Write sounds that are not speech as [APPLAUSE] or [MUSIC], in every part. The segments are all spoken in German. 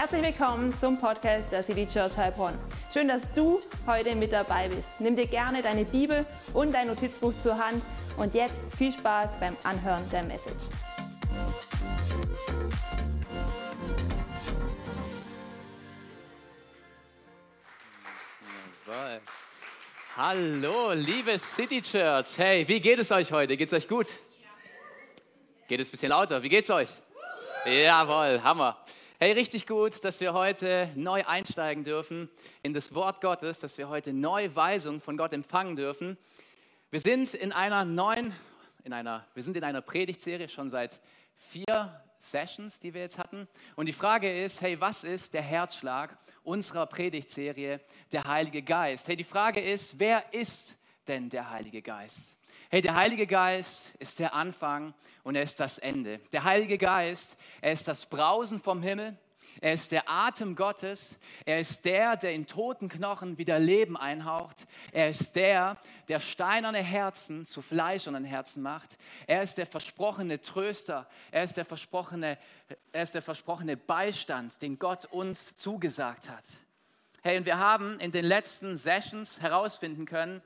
Herzlich willkommen zum Podcast der City Church Heilbronn. Schön, dass du heute mit dabei bist. Nimm dir gerne deine Bibel und dein Notizbuch zur Hand und jetzt viel Spaß beim Anhören der Message. Hallo, liebe City Church. Hey, wie geht es euch heute? Geht es euch gut? Geht es ein bisschen lauter? Wie geht's euch? Jawohl, Hammer. Hey, richtig gut, dass wir heute neu einsteigen dürfen in das Wort Gottes, dass wir heute neue Weisung von Gott empfangen dürfen. Wir sind in einer neuen, in einer, wir sind in einer Predigtserie schon seit vier Sessions, die wir jetzt hatten. Und die Frage ist, hey, was ist der Herzschlag unserer Predigtserie, der Heilige Geist? Hey, die Frage ist, wer ist denn der Heilige Geist? Hey, der Heilige Geist ist der Anfang und er ist das Ende. Der Heilige Geist, er ist das Brausen vom Himmel. Er ist der Atem Gottes. Er ist der, der in toten Knochen wieder Leben einhaucht. Er ist der, der steinerne Herzen zu fleischernen Herzen macht. Er ist der versprochene Tröster. Er ist der versprochene, er ist der versprochene Beistand, den Gott uns zugesagt hat. Hey, und wir haben in den letzten Sessions herausfinden können,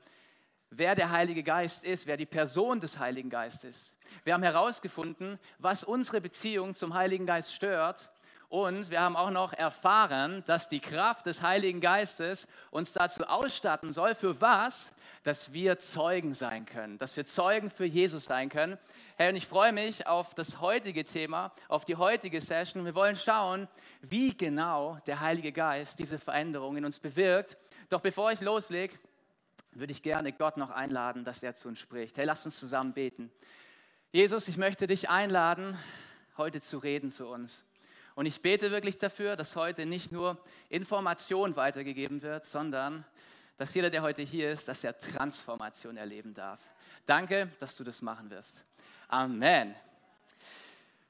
wer der Heilige Geist ist, wer die Person des Heiligen Geistes ist. Wir haben herausgefunden, was unsere Beziehung zum Heiligen Geist stört und wir haben auch noch erfahren, dass die Kraft des Heiligen Geistes uns dazu ausstatten soll, für was? Dass wir Zeugen sein können, dass wir Zeugen für Jesus sein können. Hey, und ich freue mich auf das heutige Thema, auf die heutige Session. Wir wollen schauen, wie genau der Heilige Geist diese Veränderung in uns bewirkt. Doch bevor ich loslege, würde ich gerne Gott noch einladen, dass er zu uns spricht. Hey, lass uns zusammen beten. Jesus, ich möchte dich einladen, heute zu reden zu uns. Und ich bete wirklich dafür, dass heute nicht nur Information weitergegeben wird, sondern dass jeder, der heute hier ist, dass er Transformation erleben darf. Danke, dass du das machen wirst. Amen.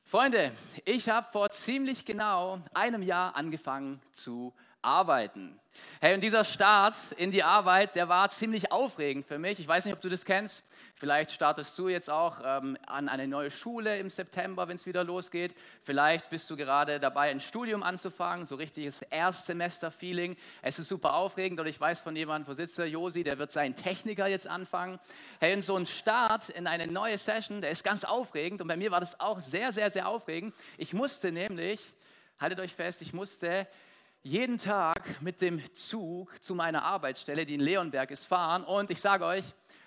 Freunde, ich habe vor ziemlich genau einem Jahr angefangen zu arbeiten. Hey, und dieser Start in die Arbeit, der war ziemlich aufregend für mich. Ich weiß nicht, ob du das kennst. Vielleicht startest du jetzt auch ähm, an eine neue Schule im September, wenn es wieder losgeht. Vielleicht bist du gerade dabei, ein Studium anzufangen, so richtiges Erstsemester-Feeling. Es ist super aufregend und ich weiß von jemandem, wo sitze, Josi, der wird seinen Techniker jetzt anfangen. Hey, und so ein Start in eine neue Session, der ist ganz aufregend und bei mir war das auch sehr, sehr, sehr aufregend. Ich musste nämlich, haltet euch fest, ich musste jeden Tag mit dem Zug zu meiner Arbeitsstelle, die in Leonberg ist, fahren. Und ich sage euch,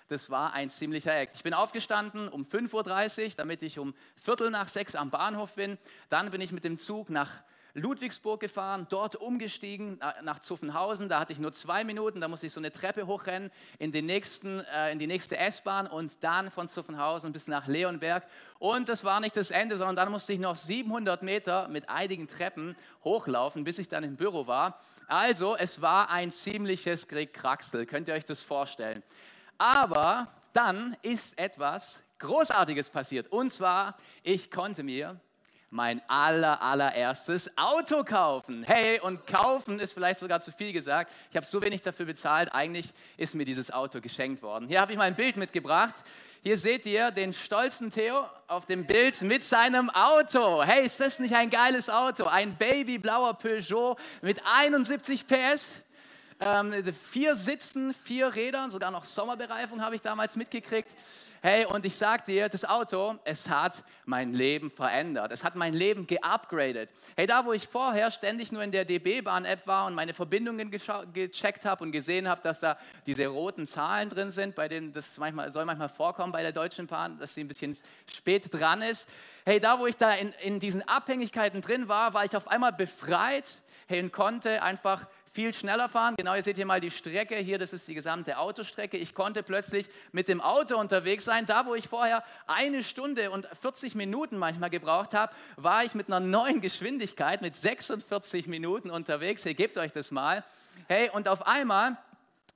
das war ein ziemlicher Act. Ich bin aufgestanden um 5.30 Uhr, damit ich um Viertel nach sechs am Bahnhof bin. Dann bin ich mit dem Zug nach Ludwigsburg gefahren, dort umgestiegen nach Zuffenhausen. Da hatte ich nur zwei Minuten, da musste ich so eine Treppe hochrennen in, den nächsten, äh, in die nächste S-Bahn und dann von Zuffenhausen bis nach Leonberg. Und das war nicht das Ende, sondern dann musste ich noch 700 Meter mit einigen Treppen hochlaufen, bis ich dann im Büro war. Also, es war ein ziemliches Kraxel, könnt ihr euch das vorstellen. Aber dann ist etwas Großartiges passiert. Und zwar, ich konnte mir mein aller, allererstes Auto kaufen. Hey, und kaufen ist vielleicht sogar zu viel gesagt. Ich habe so wenig dafür bezahlt. Eigentlich ist mir dieses Auto geschenkt worden. Hier habe ich mal ein Bild mitgebracht. Hier seht ihr den stolzen Theo auf dem Bild mit seinem Auto. Hey, ist das nicht ein geiles Auto? Ein babyblauer Peugeot mit 71 PS. Ähm, vier Sitzen, vier Rädern, sogar noch Sommerbereifung habe ich damals mitgekriegt. Hey, und ich sag dir, das Auto, es hat mein Leben verändert. Es hat mein Leben geupgradet. Hey, da wo ich vorher ständig nur in der DB-Bahn-App war und meine Verbindungen gecheckt habe und gesehen habe, dass da diese roten Zahlen drin sind, bei denen das manchmal, soll manchmal vorkommen bei der Deutschen Bahn, dass sie ein bisschen spät dran ist. Hey, da wo ich da in, in diesen Abhängigkeiten drin war, war ich auf einmal befreit hey, und konnte einfach viel schneller fahren. Genau, ihr seht hier mal die Strecke. Hier, das ist die gesamte Autostrecke. Ich konnte plötzlich mit dem Auto unterwegs sein. Da, wo ich vorher eine Stunde und 40 Minuten manchmal gebraucht habe, war ich mit einer neuen Geschwindigkeit, mit 46 Minuten unterwegs. Hey, gebt euch das mal. Hey, und auf einmal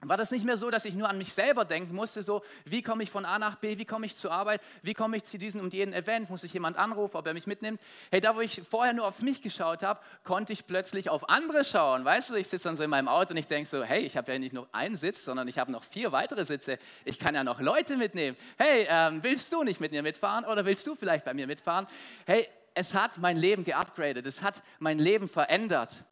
war das nicht mehr so, dass ich nur an mich selber denken musste, so wie komme ich von A nach B, wie komme ich zur Arbeit, wie komme ich zu diesem und jenem Event, muss ich jemand anrufen, ob er mich mitnimmt. Hey, da wo ich vorher nur auf mich geschaut habe, konnte ich plötzlich auf andere schauen. Weißt du, ich sitze dann so in meinem Auto und ich denke so, hey, ich habe ja nicht nur einen Sitz, sondern ich habe noch vier weitere Sitze. Ich kann ja noch Leute mitnehmen. Hey, ähm, willst du nicht mit mir mitfahren oder willst du vielleicht bei mir mitfahren? Hey, es hat mein Leben geupgradet, es hat mein Leben verändert.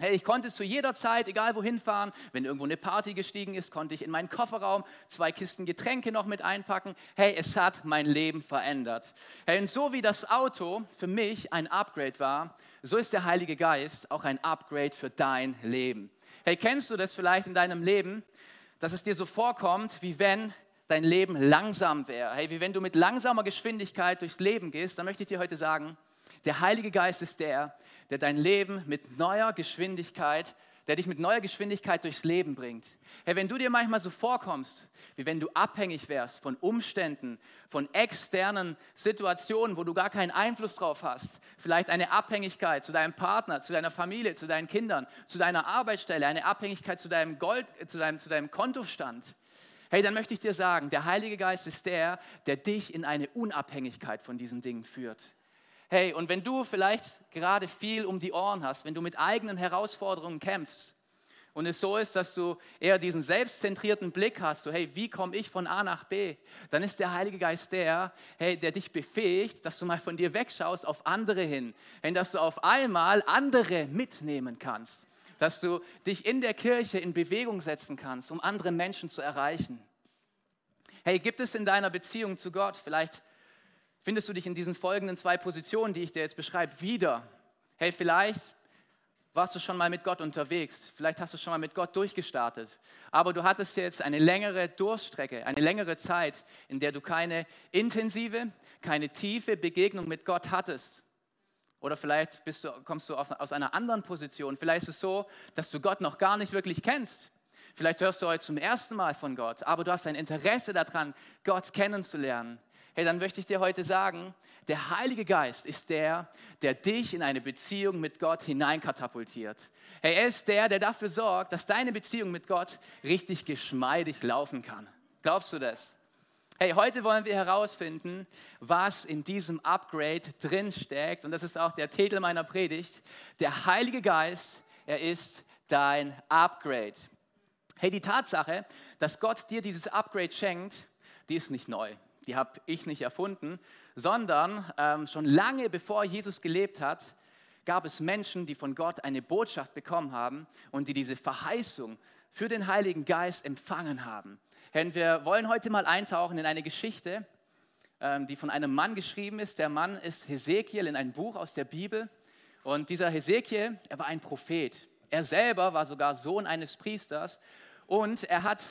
Hey, ich konnte zu jeder Zeit, egal wohin fahren, wenn irgendwo eine Party gestiegen ist, konnte ich in meinen Kofferraum zwei Kisten Getränke noch mit einpacken. Hey, es hat mein Leben verändert. Hey, und so wie das Auto für mich ein Upgrade war, so ist der Heilige Geist auch ein Upgrade für dein Leben. Hey, kennst du das vielleicht in deinem Leben, dass es dir so vorkommt, wie wenn dein Leben langsam wäre? Hey, wie wenn du mit langsamer Geschwindigkeit durchs Leben gehst, dann möchte ich dir heute sagen, der Heilige Geist ist der, der dein Leben mit neuer Geschwindigkeit, der dich mit neuer Geschwindigkeit durchs Leben bringt. Hey, wenn du dir manchmal so vorkommst, wie wenn du abhängig wärst von Umständen, von externen Situationen, wo du gar keinen Einfluss drauf hast, vielleicht eine Abhängigkeit zu deinem Partner, zu deiner Familie, zu deinen Kindern, zu deiner Arbeitsstelle, eine Abhängigkeit zu deinem Gold, zu deinem, zu deinem Kontostand. Hey, dann möchte ich dir sagen, der Heilige Geist ist der, der dich in eine Unabhängigkeit von diesen Dingen führt. Hey, und wenn du vielleicht gerade viel um die Ohren hast, wenn du mit eigenen Herausforderungen kämpfst und es so ist, dass du eher diesen selbstzentrierten Blick hast, so hey, wie komme ich von A nach B, dann ist der Heilige Geist der, hey, der dich befähigt, dass du mal von dir wegschaust auf andere hin, wenn dass du auf einmal andere mitnehmen kannst, dass du dich in der Kirche in Bewegung setzen kannst, um andere Menschen zu erreichen. Hey, gibt es in deiner Beziehung zu Gott vielleicht findest du dich in diesen folgenden zwei Positionen, die ich dir jetzt beschreibe, wieder. Hey, vielleicht warst du schon mal mit Gott unterwegs, vielleicht hast du schon mal mit Gott durchgestartet, aber du hattest jetzt eine längere Durststrecke, eine längere Zeit, in der du keine intensive, keine tiefe Begegnung mit Gott hattest. Oder vielleicht du, kommst du aus, aus einer anderen Position. Vielleicht ist es so, dass du Gott noch gar nicht wirklich kennst. Vielleicht hörst du heute zum ersten Mal von Gott, aber du hast ein Interesse daran, Gott kennenzulernen hey, dann möchte ich dir heute sagen, der Heilige Geist ist der, der dich in eine Beziehung mit Gott hineinkatapultiert. Hey, er ist der, der dafür sorgt, dass deine Beziehung mit Gott richtig geschmeidig laufen kann. Glaubst du das? Hey, heute wollen wir herausfinden, was in diesem Upgrade drin steckt. Und das ist auch der Titel meiner Predigt. Der Heilige Geist, er ist dein Upgrade. Hey, die Tatsache, dass Gott dir dieses Upgrade schenkt, die ist nicht neu die habe ich nicht erfunden, sondern ähm, schon lange bevor Jesus gelebt hat, gab es Menschen, die von Gott eine Botschaft bekommen haben und die diese Verheißung für den Heiligen Geist empfangen haben. Und wir wollen heute mal eintauchen in eine Geschichte, ähm, die von einem Mann geschrieben ist. Der Mann ist Hesekiel in einem Buch aus der Bibel. Und dieser Hesekiel, er war ein Prophet. Er selber war sogar Sohn eines Priesters und er hat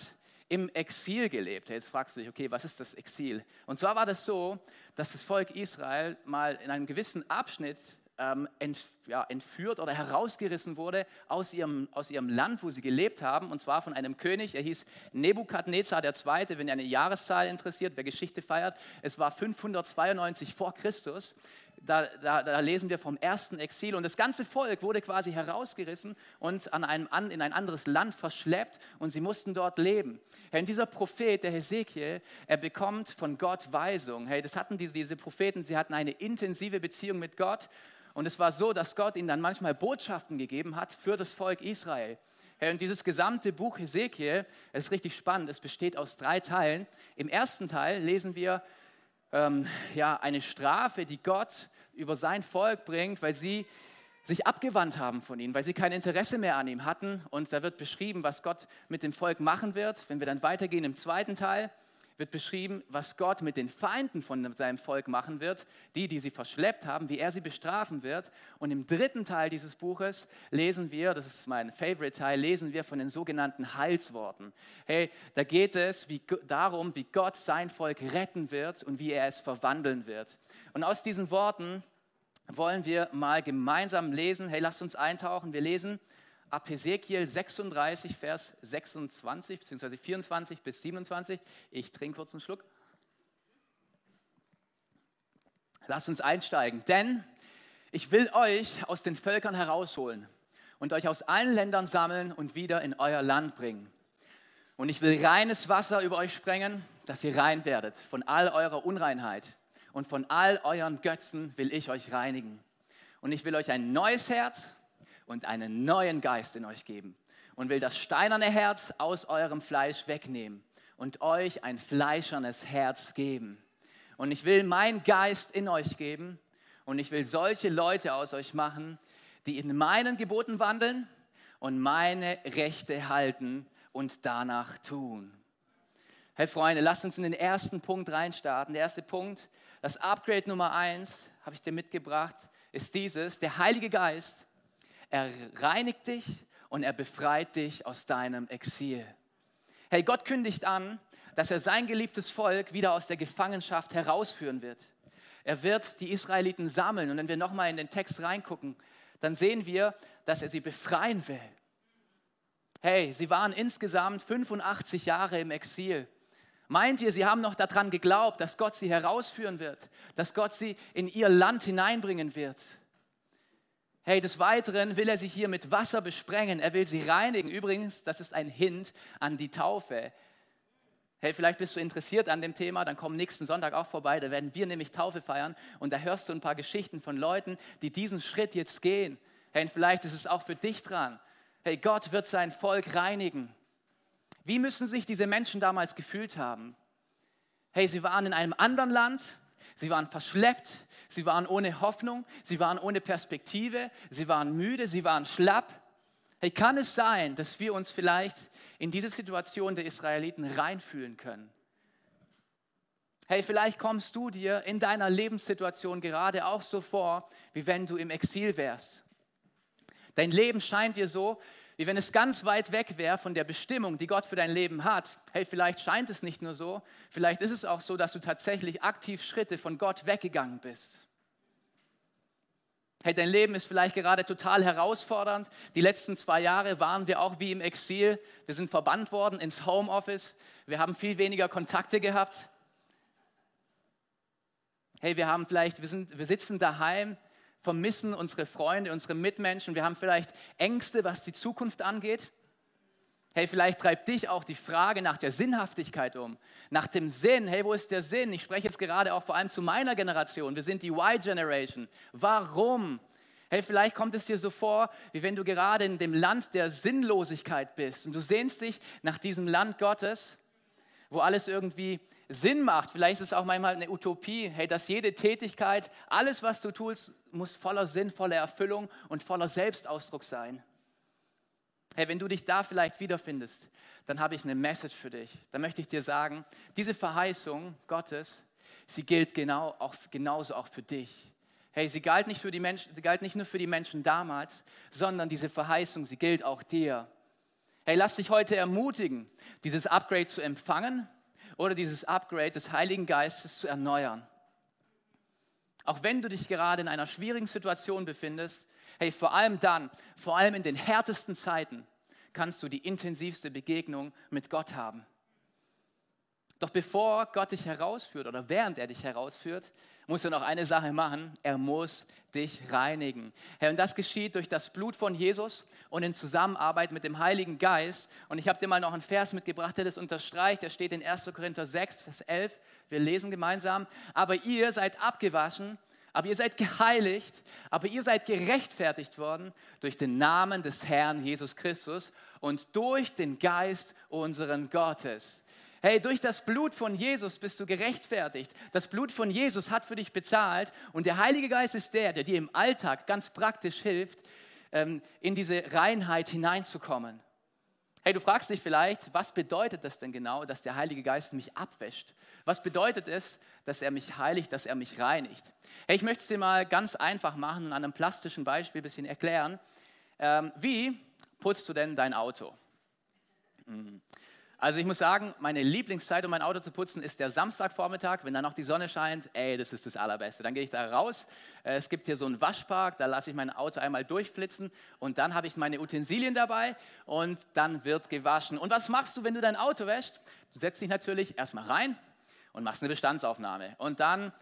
im Exil gelebt. Jetzt fragst du dich, okay, was ist das Exil? Und zwar war das so, dass das Volk Israel mal in einem gewissen Abschnitt ähm, ent, ja, entführt oder herausgerissen wurde aus ihrem, aus ihrem Land, wo sie gelebt haben, und zwar von einem König, er hieß Nebukadnezar II., wenn ihr eine Jahreszahl interessiert, wer Geschichte feiert, es war 592 vor Christus da, da, da, lesen wir vom ersten Exil und das ganze Volk wurde quasi herausgerissen und an einem, an, in ein anderes Land verschleppt und sie mussten dort leben. Hey, und dieser Prophet, der Hesekiel, er bekommt von Gott Weisung. Hey, das hatten diese, diese Propheten, sie hatten eine intensive Beziehung mit Gott und es war so, dass Gott ihnen dann manchmal Botschaften gegeben hat für das Volk Israel. Hey, und dieses gesamte Buch Hesekiel, es ist richtig spannend, es besteht aus drei Teilen. Im ersten Teil lesen wir ähm, ja, eine Strafe, die Gott über sein Volk bringt, weil sie sich abgewandt haben von ihm, weil sie kein Interesse mehr an ihm hatten. Und da wird beschrieben, was Gott mit dem Volk machen wird. Wenn wir dann weitergehen im zweiten Teil, wird beschrieben, was Gott mit den Feinden von seinem Volk machen wird, die, die sie verschleppt haben, wie er sie bestrafen wird. Und im dritten Teil dieses Buches lesen wir, das ist mein Favorite Teil, lesen wir von den sogenannten Heilsworten. Hey, da geht es wie, darum, wie Gott sein Volk retten wird und wie er es verwandeln wird. Und aus diesen Worten wollen wir mal gemeinsam lesen. Hey, lasst uns eintauchen. Wir lesen ab Hesekiel 36, Vers 26 bzw. 24 bis 27. Ich trinke kurz einen Schluck. Lasst uns einsteigen, denn ich will euch aus den Völkern herausholen und euch aus allen Ländern sammeln und wieder in euer Land bringen. Und ich will reines Wasser über euch sprengen, dass ihr rein werdet von all eurer Unreinheit. Und von all euren Götzen will ich euch reinigen. Und ich will euch ein neues Herz und einen neuen Geist in euch geben und will das steinerne Herz aus eurem Fleisch wegnehmen und euch ein fleischernes Herz geben. Und ich will meinen Geist in euch geben und ich will solche Leute aus euch machen, die in meinen Geboten wandeln und meine Rechte halten und danach tun. Hey Freunde, lasst uns in den ersten Punkt reinstarten. Der erste Punkt, das Upgrade Nummer eins, habe ich dir mitgebracht, ist dieses, der Heilige Geist, er reinigt dich und er befreit dich aus deinem Exil. Hey, Gott kündigt an, dass er sein geliebtes Volk wieder aus der Gefangenschaft herausführen wird. Er wird die Israeliten sammeln und wenn wir nochmal in den Text reingucken, dann sehen wir, dass er sie befreien will. Hey, sie waren insgesamt 85 Jahre im Exil. Meint ihr, sie haben noch daran geglaubt, dass Gott sie herausführen wird, dass Gott sie in ihr Land hineinbringen wird? Hey, des Weiteren will er sie hier mit Wasser besprengen, er will sie reinigen. Übrigens, das ist ein Hint an die Taufe. Hey, vielleicht bist du interessiert an dem Thema, dann komm nächsten Sonntag auch vorbei, da werden wir nämlich Taufe feiern und da hörst du ein paar Geschichten von Leuten, die diesen Schritt jetzt gehen. Hey, vielleicht ist es auch für dich dran. Hey, Gott wird sein Volk reinigen. Wie müssen sich diese Menschen damals gefühlt haben? Hey, sie waren in einem anderen Land, sie waren verschleppt, sie waren ohne Hoffnung, sie waren ohne Perspektive, sie waren müde, sie waren schlapp. Hey, kann es sein, dass wir uns vielleicht in diese Situation der Israeliten reinfühlen können? Hey, vielleicht kommst du dir in deiner Lebenssituation gerade auch so vor, wie wenn du im Exil wärst. Dein Leben scheint dir so, wie wenn es ganz weit weg wäre von der Bestimmung, die Gott für dein Leben hat. Hey, vielleicht scheint es nicht nur so, vielleicht ist es auch so, dass du tatsächlich aktiv Schritte von Gott weggegangen bist. Hey, dein Leben ist vielleicht gerade total herausfordernd. Die letzten zwei Jahre waren wir auch wie im Exil. Wir sind verbannt worden ins Homeoffice. Wir haben viel weniger Kontakte gehabt. Hey, wir haben vielleicht, wir, sind, wir sitzen daheim, vermissen unsere Freunde, unsere Mitmenschen. Wir haben vielleicht Ängste, was die Zukunft angeht. Hey, vielleicht treibt dich auch die Frage nach der Sinnhaftigkeit um, nach dem Sinn. Hey, wo ist der Sinn? Ich spreche jetzt gerade auch vor allem zu meiner Generation. Wir sind die Y-Generation. Warum? Hey, vielleicht kommt es dir so vor, wie wenn du gerade in dem Land der Sinnlosigkeit bist und du sehnst dich nach diesem Land Gottes, wo alles irgendwie Sinn macht. Vielleicht ist es auch manchmal eine Utopie, hey, dass jede Tätigkeit, alles, was du tust, muss voller Sinn, voller Erfüllung und voller Selbstausdruck sein. Hey, wenn du dich da vielleicht wiederfindest, dann habe ich eine Message für dich. Da möchte ich dir sagen, diese Verheißung Gottes, sie gilt genau auch, genauso auch für dich. Hey, sie galt, nicht für die Menschen, sie galt nicht nur für die Menschen damals, sondern diese Verheißung, sie gilt auch dir. Hey, lass dich heute ermutigen, dieses Upgrade zu empfangen oder dieses Upgrade des Heiligen Geistes zu erneuern. Auch wenn du dich gerade in einer schwierigen Situation befindest, hey, vor allem dann, vor allem in den härtesten Zeiten, kannst du die intensivste Begegnung mit Gott haben. Doch bevor Gott dich herausführt oder während er dich herausführt, muss er noch eine Sache machen. Er muss dich reinigen. Und das geschieht durch das Blut von Jesus und in Zusammenarbeit mit dem Heiligen Geist. Und ich habe dir mal noch einen Vers mitgebracht, der das unterstreicht. Der steht in 1. Korinther 6, Vers 11. Wir lesen gemeinsam. Aber ihr seid abgewaschen, aber ihr seid geheiligt, aber ihr seid gerechtfertigt worden durch den Namen des Herrn Jesus Christus und durch den Geist unseren Gottes. Hey, durch das Blut von Jesus bist du gerechtfertigt. Das Blut von Jesus hat für dich bezahlt und der Heilige Geist ist der, der dir im Alltag ganz praktisch hilft, ähm, in diese Reinheit hineinzukommen. Hey, du fragst dich vielleicht, was bedeutet das denn genau, dass der Heilige Geist mich abwäscht? Was bedeutet es, dass er mich heiligt, dass er mich reinigt? Hey, ich möchte es dir mal ganz einfach machen und an einem plastischen Beispiel ein bisschen erklären. Ähm, wie putzt du denn dein Auto? Also ich muss sagen, meine Lieblingszeit, um mein Auto zu putzen, ist der Samstagvormittag, wenn dann noch die Sonne scheint. Ey, das ist das Allerbeste. Dann gehe ich da raus. Äh, es gibt hier so einen Waschpark, da lasse ich mein Auto einmal durchflitzen und dann habe ich meine Utensilien dabei und dann wird gewaschen. Und was machst du, wenn du dein Auto wäschst? Du setzt dich natürlich erstmal rein und machst eine Bestandsaufnahme. Und dann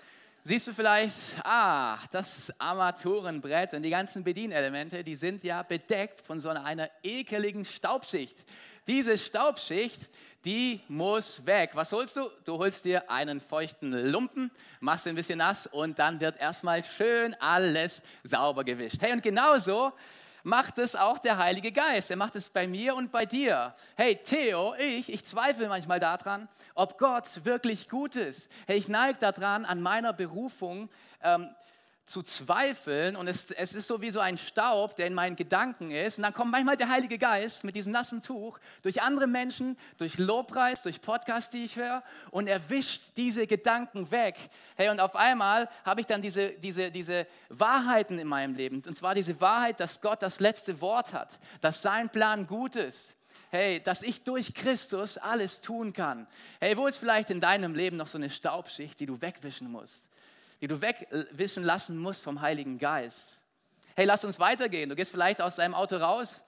siehst du vielleicht, ah, das Armaturenbrett und die ganzen Bedienelemente, die sind ja bedeckt von so einer ekeligen Staubschicht. Diese Staubschicht, die muss weg. Was holst du? Du holst dir einen feuchten Lumpen, machst ihn ein bisschen nass und dann wird erstmal schön alles sauber gewischt. Hey, und genauso macht es auch der Heilige Geist. Er macht es bei mir und bei dir. Hey, Theo, ich, ich zweifle manchmal daran, ob Gott wirklich gut ist. Hey, ich neige daran, an meiner Berufung, ähm, zu zweifeln und es, es ist so wie so ein Staub, der in meinen Gedanken ist. Und dann kommt manchmal der Heilige Geist mit diesem nassen Tuch durch andere Menschen, durch Lobpreis, durch Podcasts, die ich höre und er wischt diese Gedanken weg. Hey, und auf einmal habe ich dann diese, diese, diese Wahrheiten in meinem Leben. Und zwar diese Wahrheit, dass Gott das letzte Wort hat, dass sein Plan gut ist. Hey, dass ich durch Christus alles tun kann. Hey, wo ist vielleicht in deinem Leben noch so eine Staubschicht, die du wegwischen musst? Die du wegwischen lassen musst vom Heiligen Geist. Hey, lass uns weitergehen. Du gehst vielleicht aus deinem Auto raus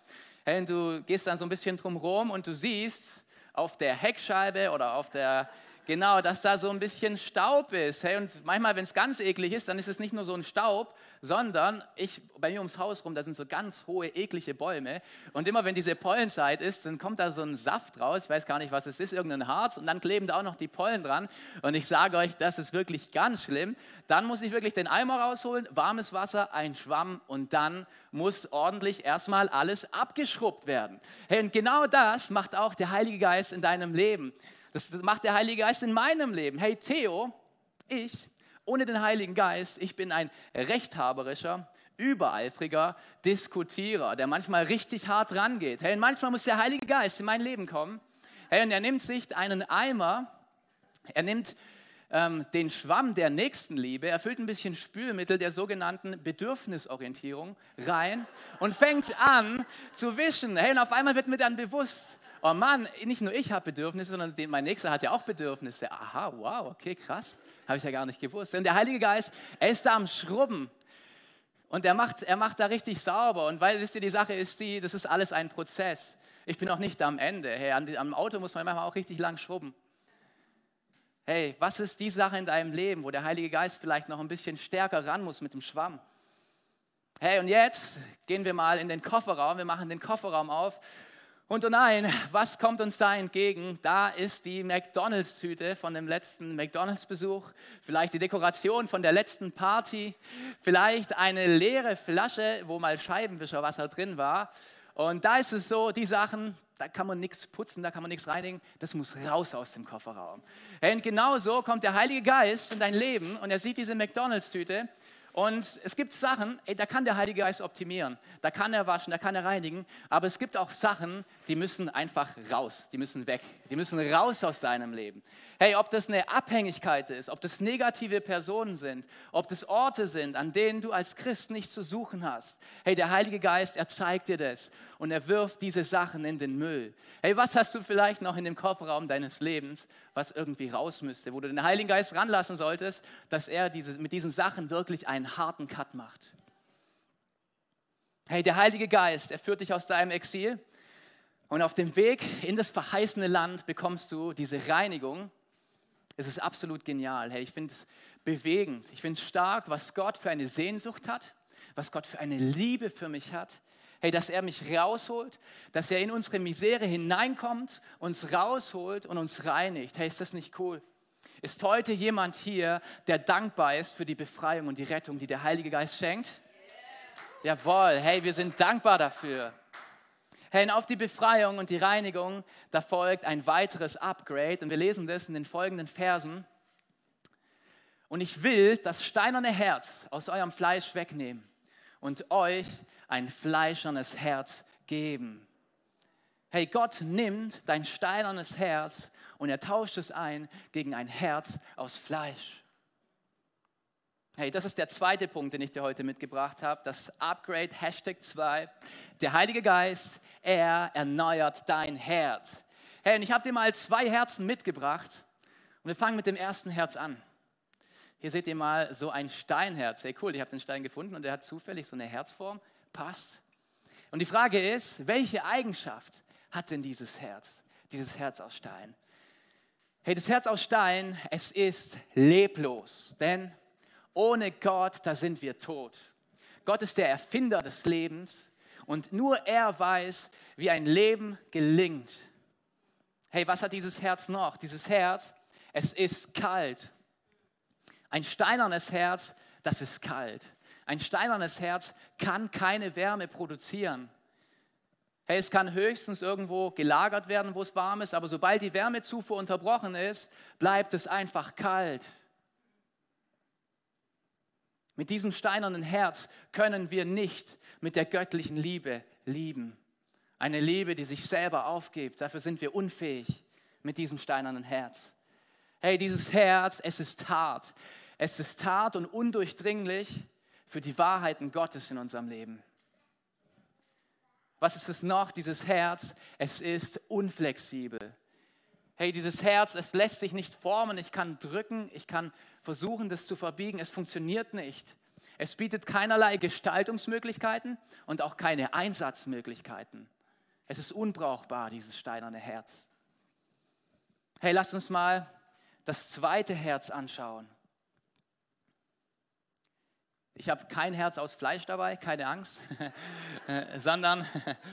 hey, du gehst dann so ein bisschen drumherum und du siehst auf der Heckscheibe oder auf der Genau, dass da so ein bisschen Staub ist. Hey, und manchmal, wenn es ganz eklig ist, dann ist es nicht nur so ein Staub, sondern ich, bei mir ums Haus rum, da sind so ganz hohe, eklige Bäume. Und immer wenn diese Pollenzeit ist, dann kommt da so ein Saft raus. Ich weiß gar nicht, was es ist, irgendein Harz. Und dann kleben da auch noch die Pollen dran. Und ich sage euch, das ist wirklich ganz schlimm. Dann muss ich wirklich den Eimer rausholen, warmes Wasser, ein Schwamm und dann muss ordentlich erstmal alles abgeschrubbt werden. Hey, und genau das macht auch der Heilige Geist in deinem Leben. Das, macht der Heilige Geist in meinem Leben. Hey Theo, ich, ohne den Heiligen Geist, ich bin ein rechthaberischer, übereifriger Diskutierer, der manchmal richtig hart rangeht. Hey, und manchmal muss der Heilige Geist in mein Leben kommen. Hey, und er nimmt sich einen Eimer, er nimmt ähm, den Schwamm der Nächstenliebe, er füllt ein bisschen Spülmittel der sogenannten Bedürfnisorientierung rein und fängt an zu wischen. Hey, und auf einmal wird mir dann bewusst, oh Mann, nicht nur ich habe Bedürfnisse, sondern mein Nächster hat ja auch Bedürfnisse. Aha, wow, okay, krass, habe ich ja gar nicht gewusst. Und der Heilige Geist, er ist da am Schrubben und er macht, er macht da richtig sauber. Und weil, wisst ihr, die Sache ist die, das ist alles ein Prozess. Ich bin noch nicht am Ende. Hey, am Auto muss man manchmal auch richtig lang schrubben. Hey, was ist die Sache in deinem Leben, wo der Heilige Geist vielleicht noch ein bisschen stärker ran muss mit dem Schwamm? Hey, und jetzt gehen wir mal in den Kofferraum. Wir machen den Kofferraum auf und oh nein, was kommt uns da entgegen? Da ist die McDonalds-Tüte von dem letzten McDonalds-Besuch, vielleicht die Dekoration von der letzten Party, vielleicht eine leere Flasche, wo mal Scheibenwischerwasser drin war. Und da ist es so, die Sachen, da kann man nichts putzen, da kann man nichts reinigen, das muss raus aus dem Kofferraum. Und genau so kommt der Heilige Geist in dein Leben und er sieht diese McDonalds-Tüte und es gibt Sachen, ey, da kann der Heilige Geist optimieren, da kann er waschen, da kann er reinigen, aber es gibt auch Sachen, die müssen einfach raus, die müssen weg, die müssen raus aus deinem Leben. Hey, ob das eine Abhängigkeit ist, ob das negative Personen sind, ob das Orte sind, an denen du als Christ nicht zu suchen hast. Hey, der Heilige Geist, er zeigt dir das und er wirft diese Sachen in den Müll. Hey, was hast du vielleicht noch in dem Kofferraum deines Lebens, was irgendwie raus müsste, wo du den Heiligen Geist ranlassen solltest, dass er diese, mit diesen Sachen wirklich einen harten Cut macht? Hey, der Heilige Geist, er führt dich aus deinem Exil und auf dem Weg in das verheißene Land bekommst du diese Reinigung es ist absolut genial. Hey, ich finde es bewegend. Ich finde es stark, was Gott für eine Sehnsucht hat, was Gott für eine Liebe für mich hat. Hey, dass er mich rausholt, dass er in unsere Misere hineinkommt, uns rausholt und uns reinigt. Hey, ist das nicht cool? Ist heute jemand hier, der dankbar ist für die Befreiung und die Rettung, die der Heilige Geist schenkt? Jawohl, hey, wir sind dankbar dafür. Hey, und auf die Befreiung und die Reinigung, da folgt ein weiteres Upgrade. Und wir lesen das in den folgenden Versen. Und ich will das steinerne Herz aus eurem Fleisch wegnehmen und euch ein fleischernes Herz geben. Hey, Gott nimmt dein steinernes Herz und er tauscht es ein gegen ein Herz aus Fleisch. Hey, das ist der zweite Punkt, den ich dir heute mitgebracht habe. Das Upgrade, Hashtag 2. Der Heilige Geist, er erneuert dein Herz. Hey, und ich habe dir mal zwei Herzen mitgebracht. Und wir fangen mit dem ersten Herz an. Hier seht ihr mal so ein Steinherz. Hey, cool, ich habe den Stein gefunden und der hat zufällig so eine Herzform. Passt. Und die Frage ist, welche Eigenschaft hat denn dieses Herz? Dieses Herz aus Stein. Hey, das Herz aus Stein, es ist leblos, denn ohne Gott, da sind wir tot. Gott ist der Erfinder des Lebens und nur er weiß, wie ein Leben gelingt. Hey, was hat dieses Herz noch? Dieses Herz, es ist kalt. Ein steinernes Herz, das ist kalt. Ein steinernes Herz kann keine Wärme produzieren. Hey, es kann höchstens irgendwo gelagert werden, wo es warm ist, aber sobald die Wärmezufuhr unterbrochen ist, bleibt es einfach kalt. Mit diesem steinernen Herz können wir nicht mit der göttlichen Liebe lieben. Eine Liebe, die sich selber aufgibt. Dafür sind wir unfähig mit diesem steinernen Herz. Hey, dieses Herz, es ist hart. Es ist hart und undurchdringlich für die Wahrheiten Gottes in unserem Leben. Was ist es noch, dieses Herz? Es ist unflexibel. Hey, dieses Herz, es lässt sich nicht formen. Ich kann drücken, ich kann versuchen, das zu verbiegen. Es funktioniert nicht. Es bietet keinerlei Gestaltungsmöglichkeiten und auch keine Einsatzmöglichkeiten. Es ist unbrauchbar, dieses steinerne Herz. Hey, lasst uns mal das zweite Herz anschauen. Ich habe kein Herz aus Fleisch dabei, keine Angst, [LAUGHS] sondern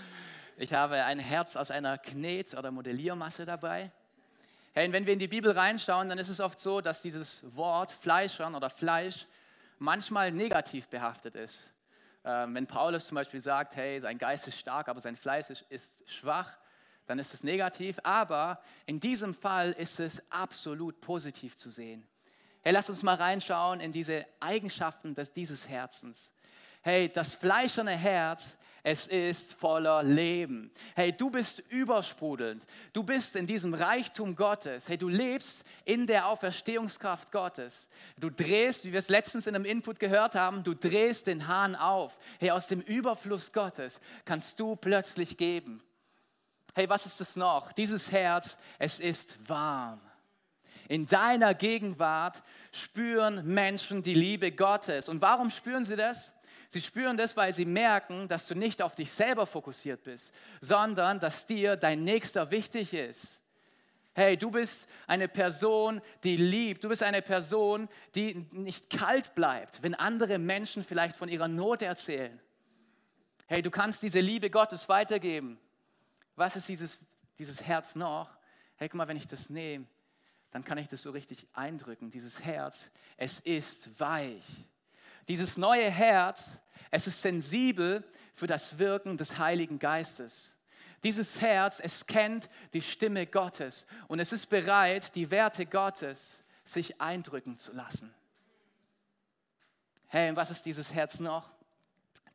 [LAUGHS] ich habe ein Herz aus einer Knet- oder Modelliermasse dabei. Hey, und wenn wir in die Bibel reinschauen, dann ist es oft so, dass dieses Wort Fleischern oder Fleisch manchmal negativ behaftet ist. Ähm, wenn Paulus zum Beispiel sagt, hey, sein Geist ist stark, aber sein Fleisch ist, ist schwach, dann ist es negativ. Aber in diesem Fall ist es absolut positiv zu sehen. Hey, lass uns mal reinschauen in diese Eigenschaften des, dieses Herzens. Hey, das fleischerne Herz, es ist voller Leben. Hey, du bist übersprudelnd. Du bist in diesem Reichtum Gottes. Hey, du lebst in der Auferstehungskraft Gottes. Du drehst, wie wir es letztens in einem Input gehört haben, du drehst den Hahn auf. Hey, aus dem Überfluss Gottes kannst du plötzlich geben. Hey, was ist es noch? Dieses Herz, es ist warm. In deiner Gegenwart spüren Menschen die Liebe Gottes. Und warum spüren sie das? Sie spüren das, weil sie merken, dass du nicht auf dich selber fokussiert bist, sondern dass dir dein Nächster wichtig ist. Hey, du bist eine Person, die liebt. Du bist eine Person, die nicht kalt bleibt, wenn andere Menschen vielleicht von ihrer Not erzählen. Hey, du kannst diese Liebe Gottes weitergeben. Was ist dieses, dieses Herz noch? Hey, guck mal, wenn ich das nehme, dann kann ich das so richtig eindrücken. Dieses Herz, es ist weich. Dieses neue Herz, es ist sensibel für das Wirken des Heiligen Geistes. Dieses Herz, es kennt die Stimme Gottes und es ist bereit, die Werte Gottes sich eindrücken zu lassen. Hey, und was ist dieses Herz noch?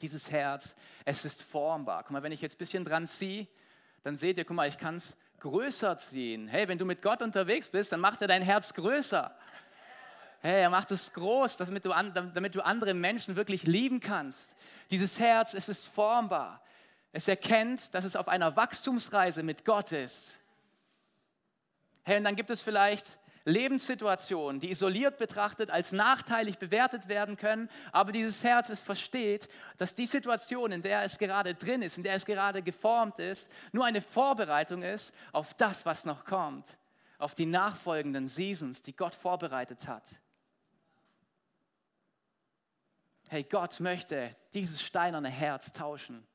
Dieses Herz, es ist formbar. Guck mal, wenn ich jetzt ein bisschen dran ziehe, dann seht ihr, guck mal, ich kann es größer ziehen. Hey, wenn du mit Gott unterwegs bist, dann macht er dein Herz größer. Hey, er macht es groß, damit du, damit du andere Menschen wirklich lieben kannst. Dieses Herz, es ist formbar. Es erkennt, dass es auf einer Wachstumsreise mit Gott ist. Hey, und dann gibt es vielleicht Lebenssituationen, die isoliert betrachtet als nachteilig bewertet werden können, aber dieses Herz es versteht, dass die Situation, in der es gerade drin ist, in der es gerade geformt ist, nur eine Vorbereitung ist auf das, was noch kommt, auf die nachfolgenden Seasons, die Gott vorbereitet hat. Hey, Gott möchte dieses steinerne Herz tauschen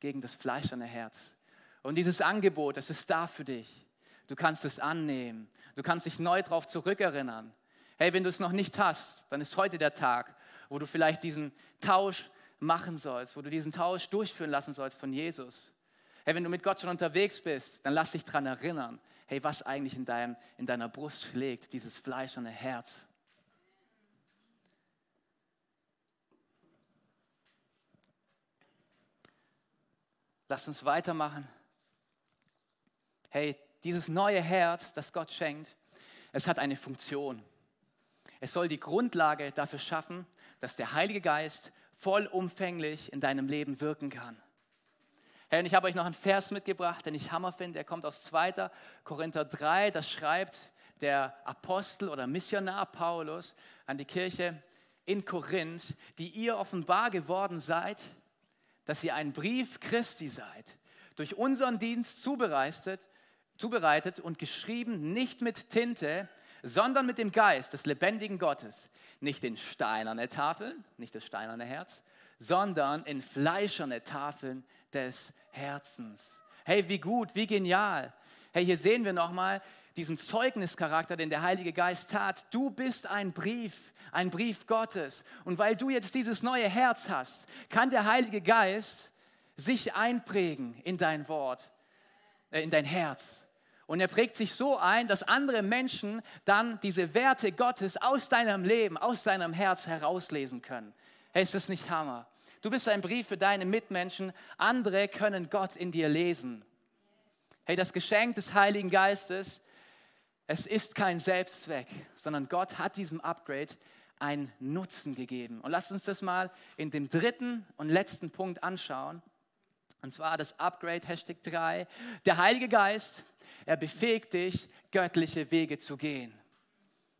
gegen das fleischerne Herz. Und dieses Angebot, das ist da für dich. Du kannst es annehmen. Du kannst dich neu darauf zurückerinnern. Hey, wenn du es noch nicht hast, dann ist heute der Tag, wo du vielleicht diesen Tausch machen sollst, wo du diesen Tausch durchführen lassen sollst von Jesus. Hey, wenn du mit Gott schon unterwegs bist, dann lass dich daran erinnern, hey, was eigentlich in, deinem, in deiner Brust schlägt, dieses fleischerne Herz. Lass uns weitermachen. Hey, dieses neue Herz, das Gott schenkt, es hat eine Funktion. Es soll die Grundlage dafür schaffen, dass der Heilige Geist vollumfänglich in deinem Leben wirken kann. Hey, und ich habe euch noch einen Vers mitgebracht, den ich Hammer finde. Der kommt aus 2. Korinther 3. Da schreibt der Apostel oder Missionar Paulus an die Kirche in Korinth, die ihr offenbar geworden seid dass ihr ein Brief Christi seid, durch unseren Dienst zubereitet, zubereitet und geschrieben nicht mit Tinte, sondern mit dem Geist des lebendigen Gottes. Nicht in steinerne Tafeln, nicht das steinerne Herz, sondern in fleischerne Tafeln des Herzens. Hey, wie gut, wie genial. Hey, hier sehen wir nochmal diesen Zeugnischarakter, den der Heilige Geist tat. Du bist ein Brief, ein Brief Gottes. Und weil du jetzt dieses neue Herz hast, kann der Heilige Geist sich einprägen in dein Wort, äh, in dein Herz. Und er prägt sich so ein, dass andere Menschen dann diese Werte Gottes aus deinem Leben, aus deinem Herz herauslesen können. Hey, ist das nicht Hammer? Du bist ein Brief für deine Mitmenschen. Andere können Gott in dir lesen. Hey, das Geschenk des Heiligen Geistes, es ist kein Selbstzweck, sondern Gott hat diesem Upgrade einen Nutzen gegeben. Und lasst uns das mal in dem dritten und letzten Punkt anschauen. Und zwar das Upgrade, Hashtag 3. Der Heilige Geist, er befähigt dich, göttliche Wege zu gehen.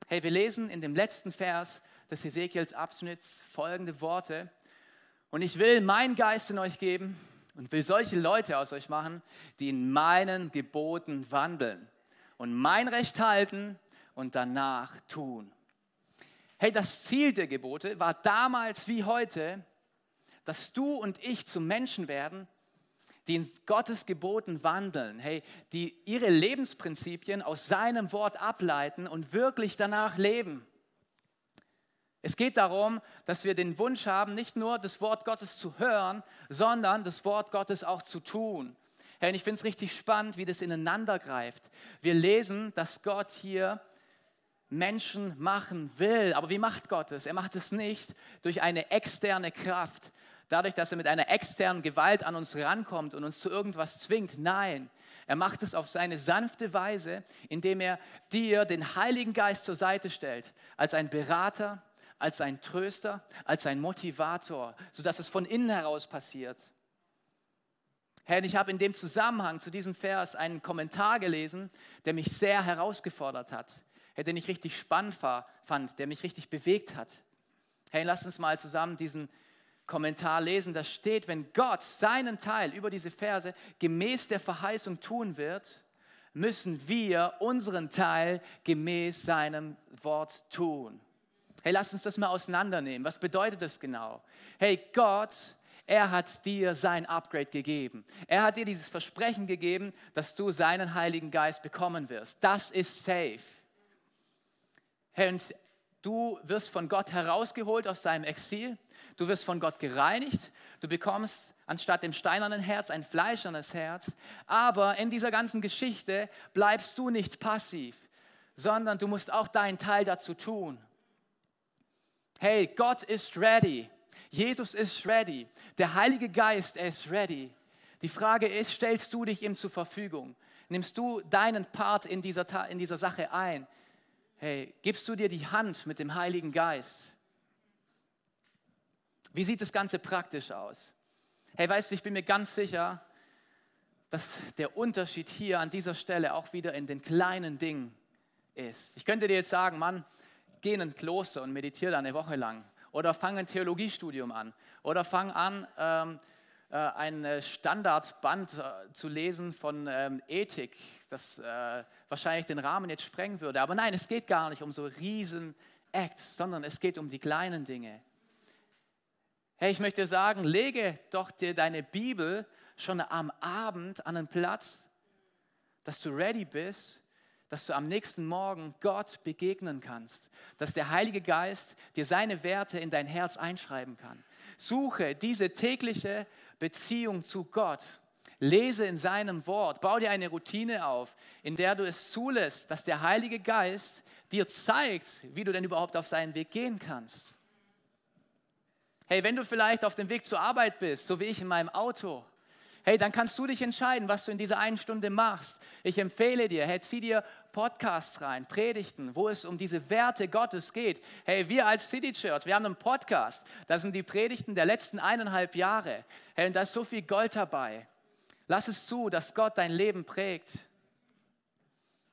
Hey, wir lesen in dem letzten Vers des Ezekiels Abschnitts folgende Worte. Und ich will meinen Geist in euch geben und will solche Leute aus euch machen, die in meinen Geboten wandeln und mein Recht halten und danach tun. Hey, das Ziel der Gebote war damals wie heute, dass du und ich zu Menschen werden, die in Gottes Geboten wandeln, hey, die ihre Lebensprinzipien aus seinem Wort ableiten und wirklich danach leben. Es geht darum, dass wir den Wunsch haben, nicht nur das Wort Gottes zu hören, sondern das Wort Gottes auch zu tun. Hey, und ich finde es richtig spannend, wie das ineinander greift. Wir lesen, dass Gott hier Menschen machen will. Aber wie macht Gott es? Er macht es nicht durch eine externe Kraft, dadurch, dass er mit einer externen Gewalt an uns rankommt und uns zu irgendwas zwingt. Nein, er macht es auf seine sanfte Weise, indem er dir den Heiligen Geist zur Seite stellt, als ein Berater, als ein Tröster, als ein Motivator, sodass es von innen heraus passiert. Herr, ich habe in dem Zusammenhang zu diesem Vers einen Kommentar gelesen, der mich sehr herausgefordert hat den ich richtig spannend fand, der mich richtig bewegt hat. Hey, lass uns mal zusammen diesen Kommentar lesen. Da steht, wenn Gott seinen Teil über diese Verse gemäß der Verheißung tun wird, müssen wir unseren Teil gemäß seinem Wort tun. Hey, lass uns das mal auseinandernehmen. Was bedeutet das genau? Hey, Gott, er hat dir sein Upgrade gegeben. Er hat dir dieses Versprechen gegeben, dass du seinen Heiligen Geist bekommen wirst. Das ist safe. Hey, und du wirst von Gott herausgeholt aus deinem Exil. Du wirst von Gott gereinigt. Du bekommst anstatt dem steinernen Herz ein fleischernes Herz. Aber in dieser ganzen Geschichte bleibst du nicht passiv, sondern du musst auch deinen Teil dazu tun. Hey, Gott ist ready. Jesus ist ready. Der Heilige Geist ist ready. Die Frage ist, stellst du dich ihm zur Verfügung? Nimmst du deinen Part in dieser, in dieser Sache ein? Hey, gibst du dir die Hand mit dem Heiligen Geist? Wie sieht das Ganze praktisch aus? Hey, weißt du, ich bin mir ganz sicher, dass der Unterschied hier an dieser Stelle auch wieder in den kleinen Dingen ist. Ich könnte dir jetzt sagen, Mann, geh in ein Kloster und meditiere da eine Woche lang. Oder fang ein Theologiestudium an. Oder fang an, ähm, äh, ein äh, Standardband äh, zu lesen von ähm, Ethik, das wahrscheinlich den Rahmen jetzt sprengen würde. Aber nein, es geht gar nicht um so riesen Acts, sondern es geht um die kleinen Dinge. Hey, ich möchte sagen, lege doch dir deine Bibel schon am Abend an einen Platz, dass du ready bist, dass du am nächsten Morgen Gott begegnen kannst, dass der Heilige Geist dir seine Werte in dein Herz einschreiben kann. Suche diese tägliche Beziehung zu Gott. Lese in seinem Wort. Bau dir eine Routine auf, in der du es zulässt, dass der Heilige Geist dir zeigt, wie du denn überhaupt auf seinen Weg gehen kannst. Hey, wenn du vielleicht auf dem Weg zur Arbeit bist, so wie ich in meinem Auto, hey, dann kannst du dich entscheiden, was du in dieser einen Stunde machst. Ich empfehle dir, hey, zieh dir Podcasts rein, Predigten, wo es um diese Werte Gottes geht. Hey, wir als City Church, wir haben einen Podcast, da sind die Predigten der letzten eineinhalb Jahre. Hey, und da ist so viel Gold dabei. Lass es zu, dass Gott dein Leben prägt.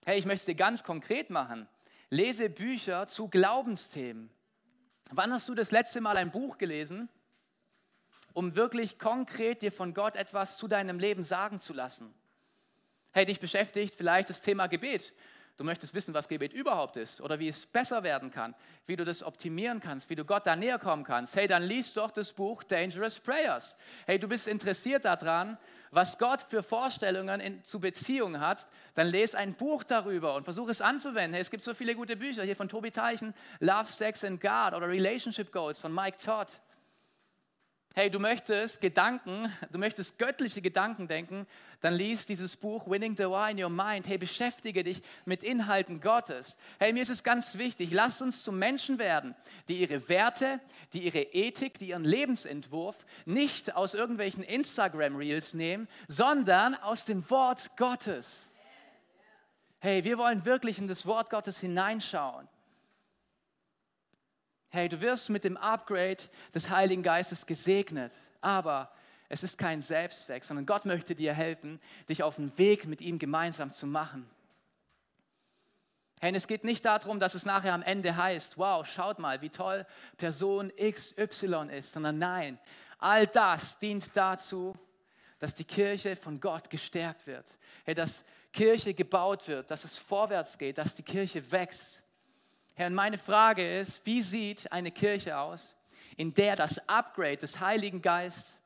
Hey, ich möchte es dir ganz konkret machen. Lese Bücher zu Glaubensthemen. Wann hast du das letzte Mal ein Buch gelesen, um wirklich konkret dir von Gott etwas zu deinem Leben sagen zu lassen. Hey, dich beschäftigt vielleicht das Thema Gebet. Du möchtest wissen, was Gebet überhaupt ist oder wie es besser werden kann, wie du das optimieren kannst, wie du Gott da näher kommen kannst. Hey, dann liest doch das Buch Dangerous Prayers. Hey, du bist interessiert daran, was Gott für Vorstellungen in, zu Beziehungen hat, dann lese ein Buch darüber und versuche es anzuwenden. Hey, es gibt so viele gute Bücher hier von Tobi Teichen, Love, Sex and God oder Relationship Goals von Mike Todd. Hey, du möchtest Gedanken, du möchtest göttliche Gedanken denken, dann lies dieses Buch Winning the War in Your Mind. Hey, beschäftige dich mit Inhalten Gottes. Hey, mir ist es ganz wichtig, lasst uns zu Menschen werden, die ihre Werte, die ihre Ethik, die ihren Lebensentwurf nicht aus irgendwelchen Instagram-Reels nehmen, sondern aus dem Wort Gottes. Hey, wir wollen wirklich in das Wort Gottes hineinschauen. Hey, du wirst mit dem Upgrade des Heiligen Geistes gesegnet, aber es ist kein Selbstzweck, sondern Gott möchte dir helfen, dich auf den Weg mit ihm gemeinsam zu machen. Hey, und es geht nicht darum, dass es nachher am Ende heißt, wow, schaut mal, wie toll Person XY ist, sondern nein, all das dient dazu, dass die Kirche von Gott gestärkt wird. Hey, dass Kirche gebaut wird, dass es vorwärts geht, dass die Kirche wächst. Herr, meine Frage ist, wie sieht eine Kirche aus, in der das Upgrade des Heiligen, Geist,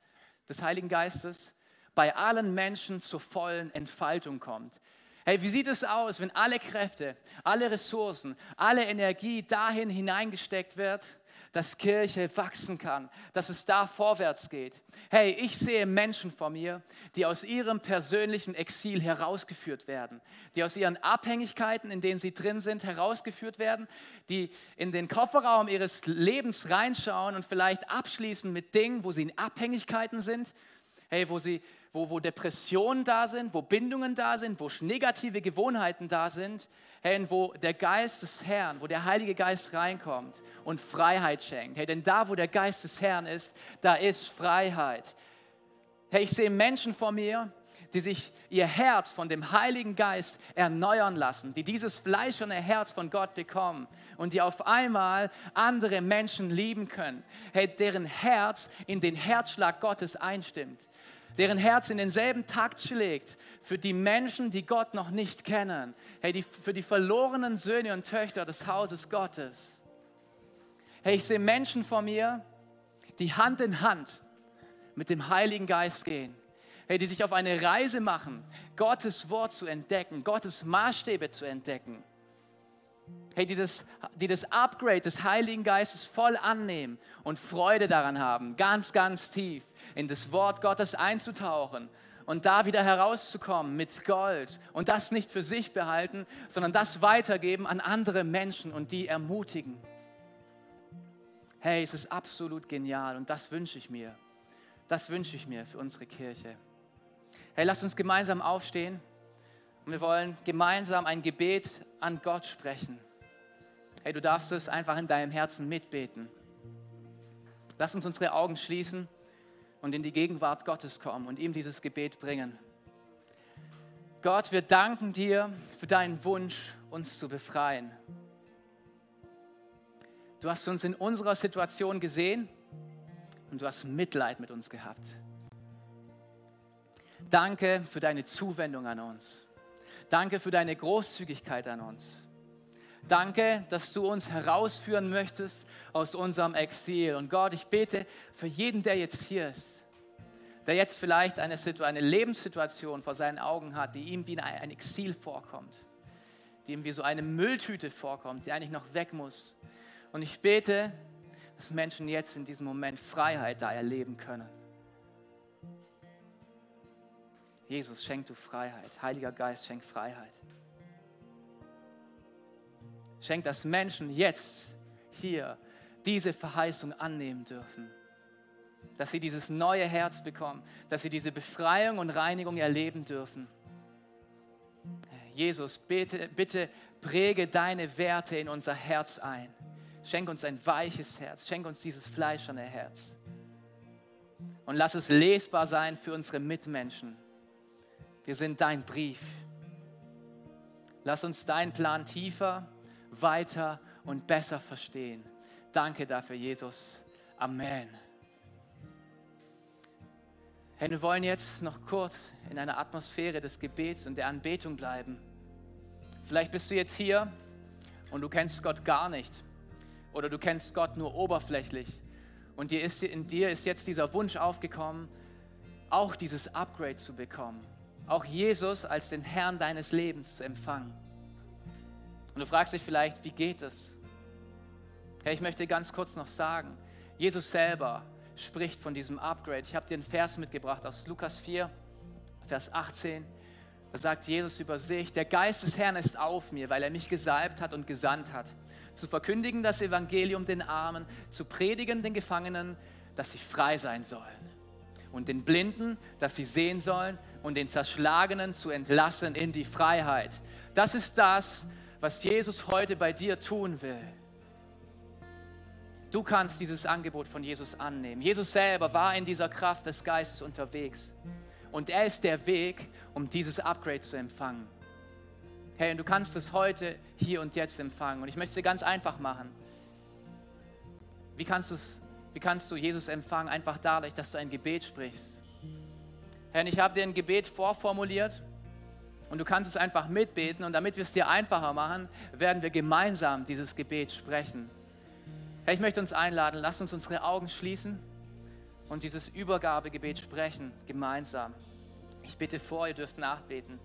des Heiligen Geistes bei allen Menschen zur vollen Entfaltung kommt? Hey, wie sieht es aus, wenn alle Kräfte, alle Ressourcen, alle Energie dahin hineingesteckt wird, dass Kirche wachsen kann, dass es da vorwärts geht. Hey, ich sehe Menschen vor mir, die aus ihrem persönlichen Exil herausgeführt werden, die aus ihren Abhängigkeiten, in denen sie drin sind, herausgeführt werden, die in den Kofferraum ihres Lebens reinschauen und vielleicht abschließen mit Dingen, wo sie in Abhängigkeiten sind, hey, wo, sie, wo, wo Depressionen da sind, wo Bindungen da sind, wo negative Gewohnheiten da sind, hey, wo der Geist des Herrn, wo der Heilige Geist reinkommt und Freiheit schenkt. Hey, denn da, wo der Geist des Herrn ist, da ist Freiheit. Hey, ich sehe Menschen vor mir, die sich ihr Herz von dem Heiligen Geist erneuern lassen, die dieses fleischerne Herz von Gott bekommen und die auf einmal andere Menschen lieben können, hey, deren Herz in den Herzschlag Gottes einstimmt deren Herz in denselben Takt schlägt für die Menschen, die Gott noch nicht kennen. Hey, die, für die verlorenen Söhne und Töchter des Hauses Gottes. Hey, ich sehe Menschen vor mir, die Hand in Hand mit dem Heiligen Geist gehen. Hey, die sich auf eine Reise machen, Gottes Wort zu entdecken, Gottes Maßstäbe zu entdecken. Hey, die das, die das Upgrade des Heiligen Geistes voll annehmen und Freude daran haben, ganz, ganz tief in das Wort Gottes einzutauchen und da wieder herauszukommen mit Gold und das nicht für sich behalten, sondern das weitergeben an andere Menschen und die ermutigen. Hey, es ist absolut genial und das wünsche ich mir. Das wünsche ich mir für unsere Kirche. Hey, lasst uns gemeinsam aufstehen und wir wollen gemeinsam ein Gebet an Gott sprechen. Hey, du darfst es einfach in deinem Herzen mitbeten. Lass uns unsere Augen schließen und in die Gegenwart Gottes kommen und ihm dieses Gebet bringen. Gott, wir danken dir für deinen Wunsch, uns zu befreien. Du hast uns in unserer Situation gesehen und du hast Mitleid mit uns gehabt. Danke für deine Zuwendung an uns. Danke für deine Großzügigkeit an uns. Danke, dass du uns herausführen möchtest aus unserem Exil. Und Gott, ich bete für jeden, der jetzt hier ist, der jetzt vielleicht eine, eine Lebenssituation vor seinen Augen hat, die ihm wie ein Exil vorkommt, die ihm wie so eine Mülltüte vorkommt, die eigentlich noch weg muss. Und ich bete, dass Menschen jetzt in diesem Moment Freiheit da erleben können. Jesus, schenk du Freiheit. Heiliger Geist, schenk Freiheit. Schenk, dass Menschen jetzt hier diese Verheißung annehmen dürfen. Dass sie dieses neue Herz bekommen, dass sie diese Befreiung und Reinigung erleben dürfen. Jesus, bitte, bitte präge deine Werte in unser Herz ein. Schenk uns ein weiches Herz, schenk uns dieses fleischerne Herz. Und lass es lesbar sein für unsere Mitmenschen. Wir sind dein Brief. Lass uns deinen Plan tiefer weiter und besser verstehen. Danke dafür, Jesus. Amen. Hey, wir wollen jetzt noch kurz in einer Atmosphäre des Gebets und der Anbetung bleiben. Vielleicht bist du jetzt hier und du kennst Gott gar nicht oder du kennst Gott nur oberflächlich und dir ist, in dir ist jetzt dieser Wunsch aufgekommen, auch dieses Upgrade zu bekommen, auch Jesus als den Herrn deines Lebens zu empfangen. Und du fragst dich vielleicht, wie geht es? Hey, ich möchte ganz kurz noch sagen, Jesus selber spricht von diesem Upgrade. Ich habe dir einen Vers mitgebracht aus Lukas 4, Vers 18. Da sagt Jesus über sich, der Geist des Herrn ist auf mir, weil er mich gesalbt hat und gesandt hat, zu verkündigen das Evangelium den Armen, zu predigen den Gefangenen, dass sie frei sein sollen und den Blinden, dass sie sehen sollen und den Zerschlagenen zu entlassen in die Freiheit. Das ist das, was Jesus heute bei dir tun will. Du kannst dieses Angebot von Jesus annehmen. Jesus selber war in dieser Kraft des Geistes unterwegs. Und er ist der Weg, um dieses Upgrade zu empfangen. Hey, und du kannst es heute, hier und jetzt empfangen. Und ich möchte es dir ganz einfach machen. Wie kannst, wie kannst du Jesus empfangen? Einfach dadurch, dass du ein Gebet sprichst. Herr, ich habe dir ein Gebet vorformuliert und du kannst es einfach mitbeten. Und damit wir es dir einfacher machen, werden wir gemeinsam dieses Gebet sprechen. Herr, ich möchte uns einladen, lass uns unsere Augen schließen und dieses Übergabegebet sprechen, gemeinsam. Ich bitte vor, ihr dürft nachbeten.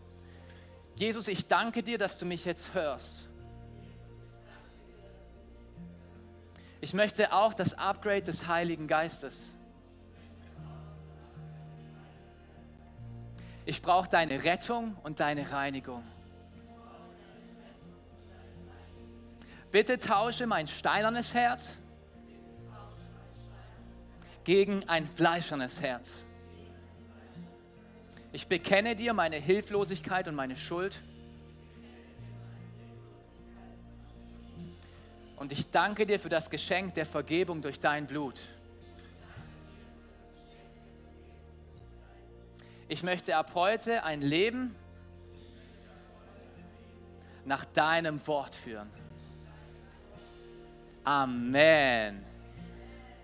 Jesus, ich danke dir, dass du mich jetzt hörst. Ich möchte auch das Upgrade des Heiligen Geistes. Ich brauche deine Rettung und deine Reinigung. Bitte tausche mein steinernes Herz gegen ein fleischernes Herz. Ich bekenne dir meine Hilflosigkeit und meine Schuld. Und ich danke dir für das Geschenk der Vergebung durch dein Blut. Ich möchte ab heute ein Leben nach deinem Wort führen. Amen.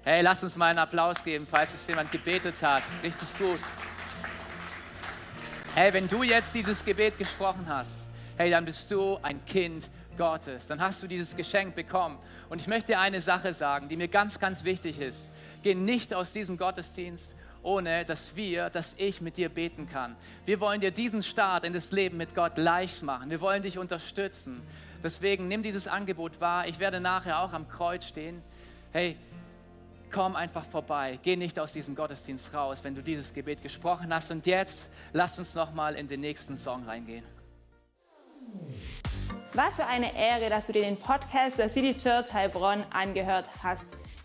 Hey, lass uns mal einen Applaus geben, falls es jemand gebetet hat. Richtig gut. Hey, wenn du jetzt dieses Gebet gesprochen hast, hey, dann bist du ein Kind Gottes. Dann hast du dieses Geschenk bekommen. Und ich möchte dir eine Sache sagen, die mir ganz, ganz wichtig ist. Geh nicht aus diesem Gottesdienst ohne dass wir, dass ich mit dir beten kann. Wir wollen dir diesen Start in das Leben mit Gott leicht machen. Wir wollen dich unterstützen. Deswegen nimm dieses Angebot wahr. Ich werde nachher auch am Kreuz stehen. Hey, komm einfach vorbei. Geh nicht aus diesem Gottesdienst raus, wenn du dieses Gebet gesprochen hast. Und jetzt lass uns noch mal in den nächsten Song reingehen. Was für eine Ehre, dass du dir den Podcast der City Church Heilbronn angehört hast.